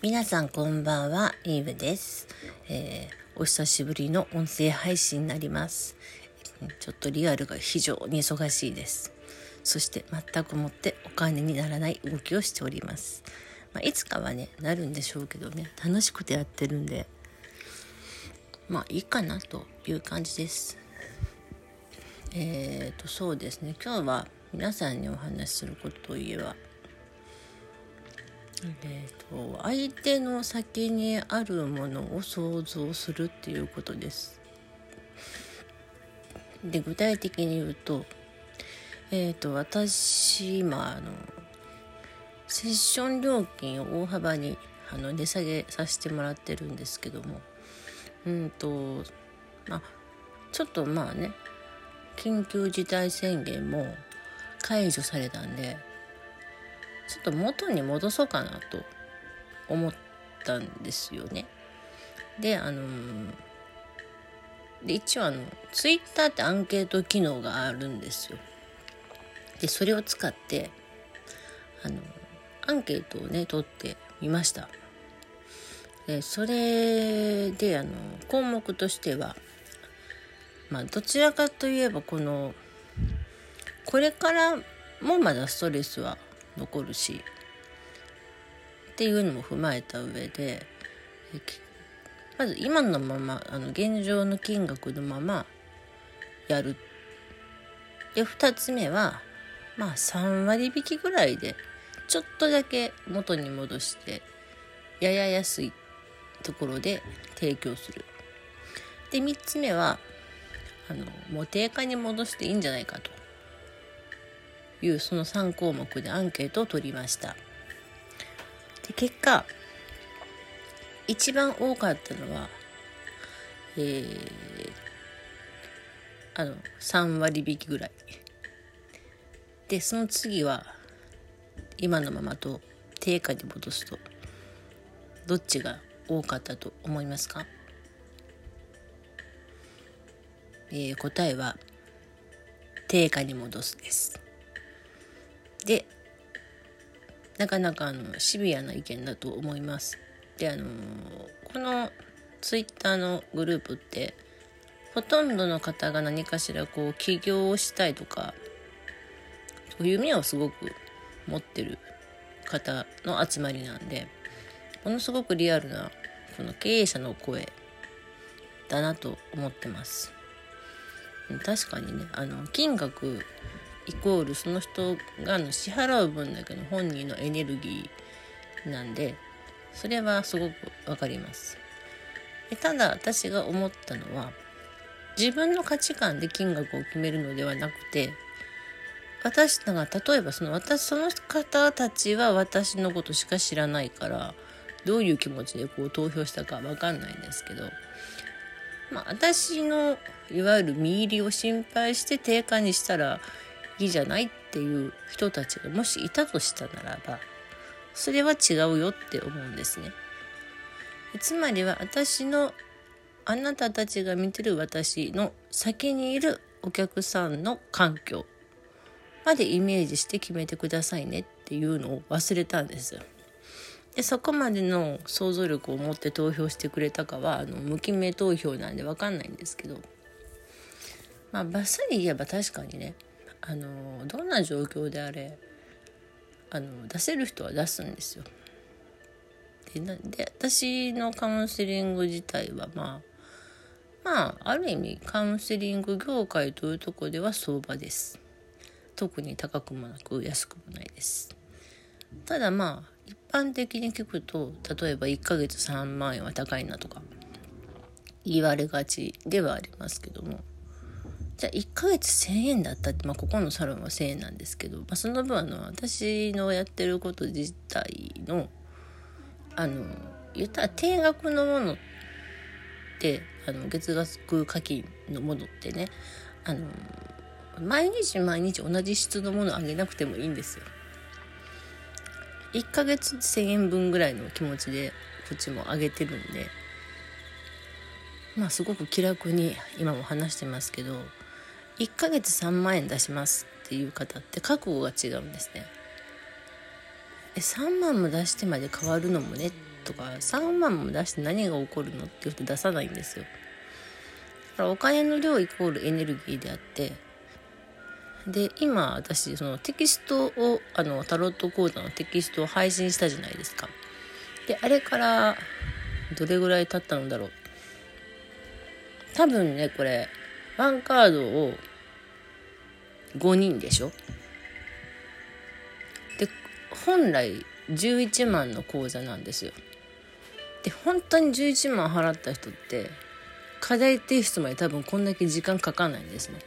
皆さんこんばんは、イーブです、えー、お久しぶりの音声配信になります。ちょっとリアルが非常に忙しいです。そして全くもってお金にならない動きをしております。まあ、いつかはね、なるんでしょうけどね、楽しくてやってるんで、まあいいかなという感じです。えーと、そうですね、今日は皆さんにお話しすることといえば、えーと、相手の先にあるものを想像するっていうことです。で具体的に言うと,、えーと、私今あのセッション料金を大幅にあの値下げさせてもらってるんですけどもうんとまあちょっとまあね緊急事態宣言も解除されたんでちょっと元に戻そうかなと思ったんですよね。であので一応あのツイッターってアンケート機能があるんですよ。でそれを使ってあのアンケートをね取ってみました。でそれであの項目としてはまあどちらかといえばこのこれからもまだストレスは残るしっていうのも踏まえた上でまず今のままあの現状の金額のままやる。で2つ目はまあ3割引きぐらいでちょっとだけ元に戻してやや安いところで提供する。で3つ目はあのもう定価に戻していいんじゃないかと。いうその3項目でアンケートを取りました。で結果一番多かったのはえー、あの3割引きぐらい。でその次は今のままと定価に戻すとどっちが多かったと思いますか、えー、答えは定価に戻すです。でなかなかあのシビアな意見だと思います。であのこのツイッターのグループってほとんどの方が何かしらこう起業をしたいとか夢をすごく持ってる方の集まりなんでものすごくリアルなこの経営者の声だなと思ってます。確かにねあの金額イコールその人がの支払う分だけの本人のエネルギーなんでそれはすごくわかります。でただ私が思ったのは自分の価値観で金額を決めるのではなくて私が例えばその私その方たちは私のことしか知らないからどういう気持ちでこう投票したかわかんないんですけどまあ私のいわゆる身入りを心配して定価にしたらいいじゃないっていう人たちがもしいたとしたならばそれは違うよって思うんですね。つまりは私のあなたたちが見てる私の先にいるお客さんの環境までイメージして決めてくださいねっていうのを忘れたんですよ。でそこまでの想像力を持って投票してくれたかはあの無記名投票なんで分かんないんですけどまあバッサリ言えば確かにねあのどんな状況であれあの出せる人は出すんですよ。でで私のカウンセリング自体はまあまあある意味カウンセリング業界というとこでは相場です。特に高くもなく安くもないです。ただまあ一般的に聞くと例えば1ヶ月3万円は高いなとか言われがちではありますけどもじゃあ1ヶ月1000円だったって、まあ、ここのサロンは1000円なんですけど、まあ、その分あの私のやってること自体のあの言ったら定額のものってあの月額課金のものってねあの毎日毎日同じ質のものあげなくてもいいんですよ。1ヶ月1000円分ぐらいの気持ちでこっちも上げてるんでまあすごく気楽に今も話してますけど1ヶ月3万円出しますっていう方って覚悟が違うんですね。え3万も出してまで変わるのもねとか3万も出して何が起こるのって言って出さないんですよ。だからお金の量イコールエネルギーであってで今私そのテキストをあのタロット講座のテキストを配信したじゃないですか。であれからどれぐらい経ったのだろう多分ねこれワンカードを5人でしょ？で本来11万の口座なんですよ。で本当に11万払った人って課題提出まで多分こんだけ時間かかんないんですね。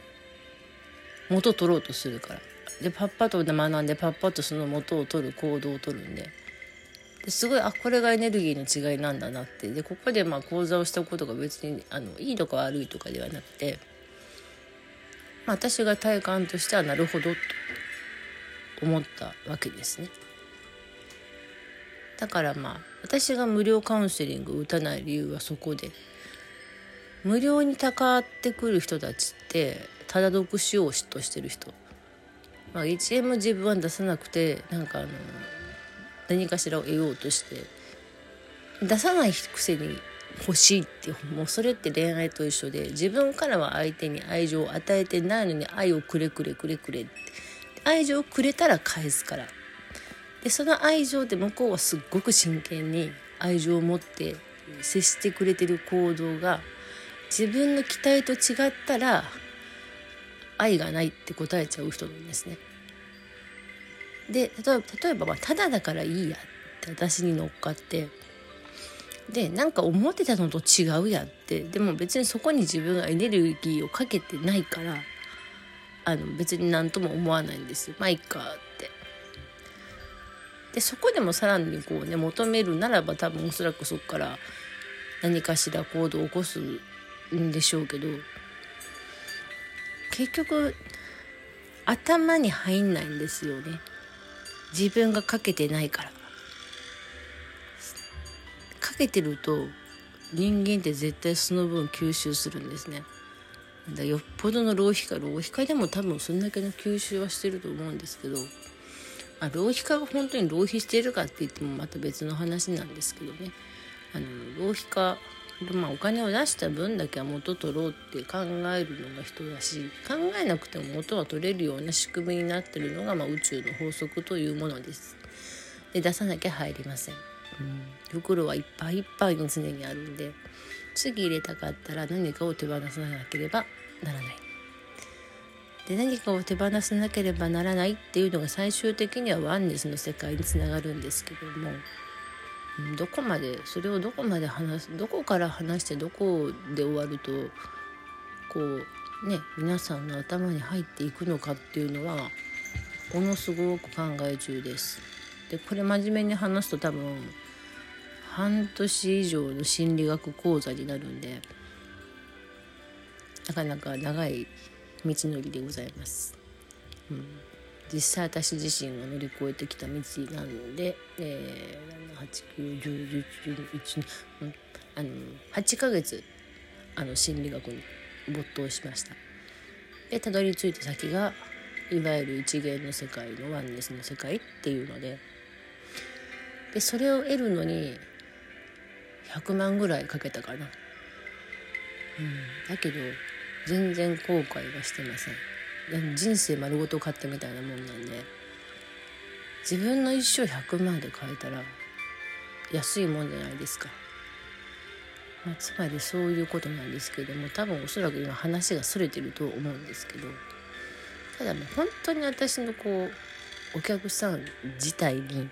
元取ろうとするから。でパッパと学んでパッパとその元を取る行動を取るんで。ですごいあこれがエネルギーの違いなんだなって。でここでまあ講座をしたことが別にあのいいとか悪いとかではなくて、まあ、私が体感としてはなるほどと思ったわけですね。だからまあ私が無料カウンセリングを打たない理由はそこで。無料にたかってくる人たちってただ読しようとしてる人、まあ、1円も自分は出さなくてなんかあの何かしらを得ようとして。出さないくせに欲しいってもうそれって恋愛と一緒で自分からは相手に愛情を与えてないのに愛をくれくれくれくれって愛情をくれたら返すからでその愛情で向こうはすっごく真剣に愛情を持って接してくれてる行動が自分の期待と違ったら愛がないって答えちゃう人なんですね。で例えばまあただだからいいやって私に乗っかってでなんか思ってたのと違うやって。でも別にそこに自分がエネルギーをかけてないからあの別に何とも思わないんですよ。まあいっかって。でそこでもさらにこうね求めるならば多分おそらくそこから何かしら行動を起こすんでしょうけど結局頭に入んないんですよね。自分がかけてないから。けてると人間って絶対その分吸収するんですねだよっぽどの浪費家浪費家でも多分そんだけの吸収はしてると思うんですけどあ浪費家が本当に浪費しているかって言ってもまた別の話なんですけどねあの浪費家まあ、お金を出した分だけは元取ろうって考えるのが人だし考えなくても元は取れるような仕組みになってるのが、まあ、宇宙の法則というものです。で出さなきゃ入りません。うん、袋はいっぱいいっぱいに常にあるんで次入れたかったら何かを手放さなければならない。で何かを手放さなければならないっていうのが最終的にはワンネスの世界につながるんですけども。どこまでそれをどこまで話すどこから話してどこで終わるとこうね皆さんの頭に入っていくのかっていうのはものすごく考え中です。でこれ真面目に話すと多分半年以上の心理学講座になるんでなかなか長い道のりでございます。うん実際私自身が乗り越えてきた道なんで、えー、79111あの8ヶ月あの心理学に没頭しましたでたどり着いた先がいわゆる一元の世界のワンネスの世界っていうのででそれを得るのに100万ぐらいかけたかな、うん、だけど全然後悔はしてません。人生丸ごと買ったみたいなもんなんで。自分の一生100万で買えたら安いもんじゃないですか、まあ、つまりそういうことなんですけども多分おそらく今話がそれてると思うんですけど。ただもう本当に私のこうお客さん自体に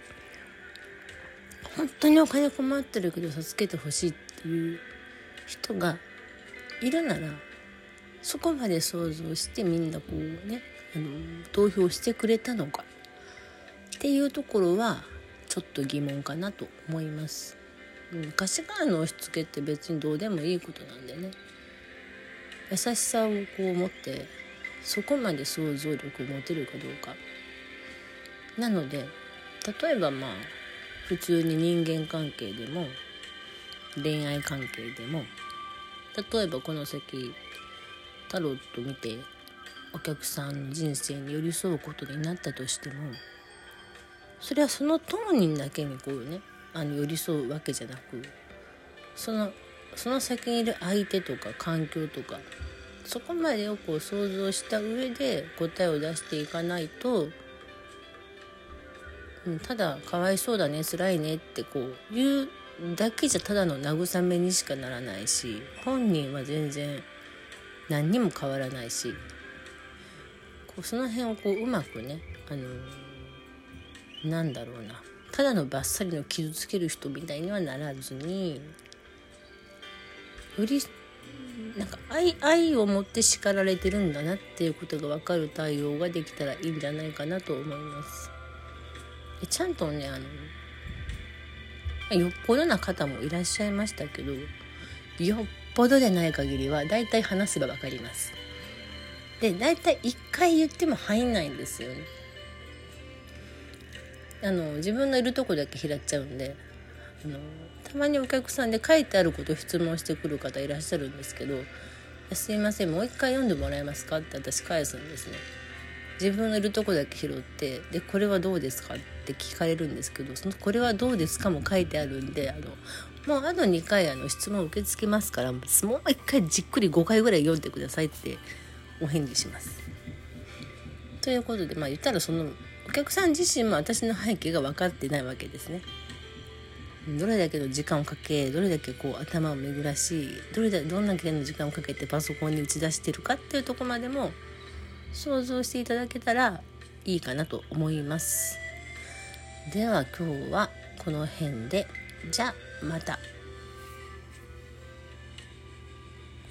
本当にお金困ってるけど助けてほしいっていう人がいるならそこまで想像してみんなこうねあの投票してくれたのか。っていうところはちょっと疑問かなと思います。昔からの押し付けって別にどうでもいいことなんでね。優しさをこう持ってそこまで想像力を持てるかどうか。なので例えばまあ普通に人間関係でも恋愛関係でも例えばこの先タロット見てお客さんの人生に寄り添うことになったとしてもそれはその当人だけにこうねあの寄り添うわけじゃなくそのその先にいる相手とか環境とかそこまでをこう想像した上で答えを出していかないと、うん、ただ「かわいそうだね辛いね」ってこう言うだけじゃただの慰めにしかならないし本人は全然何にも変わらないしこうその辺をこううまくねあのなんだろうなただのバッサリの傷つける人みたいにはならずによりなんか愛愛を持って叱られてるんだなっていうことが分かる対応ができたらいいんじゃないかなと思います。ちゃんとねあのよっぽどな方もいらっしゃいましたけどよっぽどでない限りは大体話せば分かります。で大体1回言っても入んないんですよね。あの自分のいるとこだけ拾っちゃうんであのたまにお客さんで書いてあることを質問してくる方いらっしゃるんですけど「すいませんもう一回読んでもらえますか?」って私返すんですね。自分のいるとこだけ拾ってでこれはどうですか？って聞かれるんですけどそのこれはどうですかも書いてあるんであのもうあと2回あの質問受け付けますからもう1回じっくり5回ぐらい読んでくださいってお返事します。ということでまあ言ったらそのお客さん自身も私の背景が分かってないわけですね。どれだけの時間をかけどれだけこう頭を巡らしどれだどんだけの時間をかけてパソコンに打ち出してるかっていうとこまでも想像していただけたらいいかなと思いますでは今日はこの辺でじゃあまた。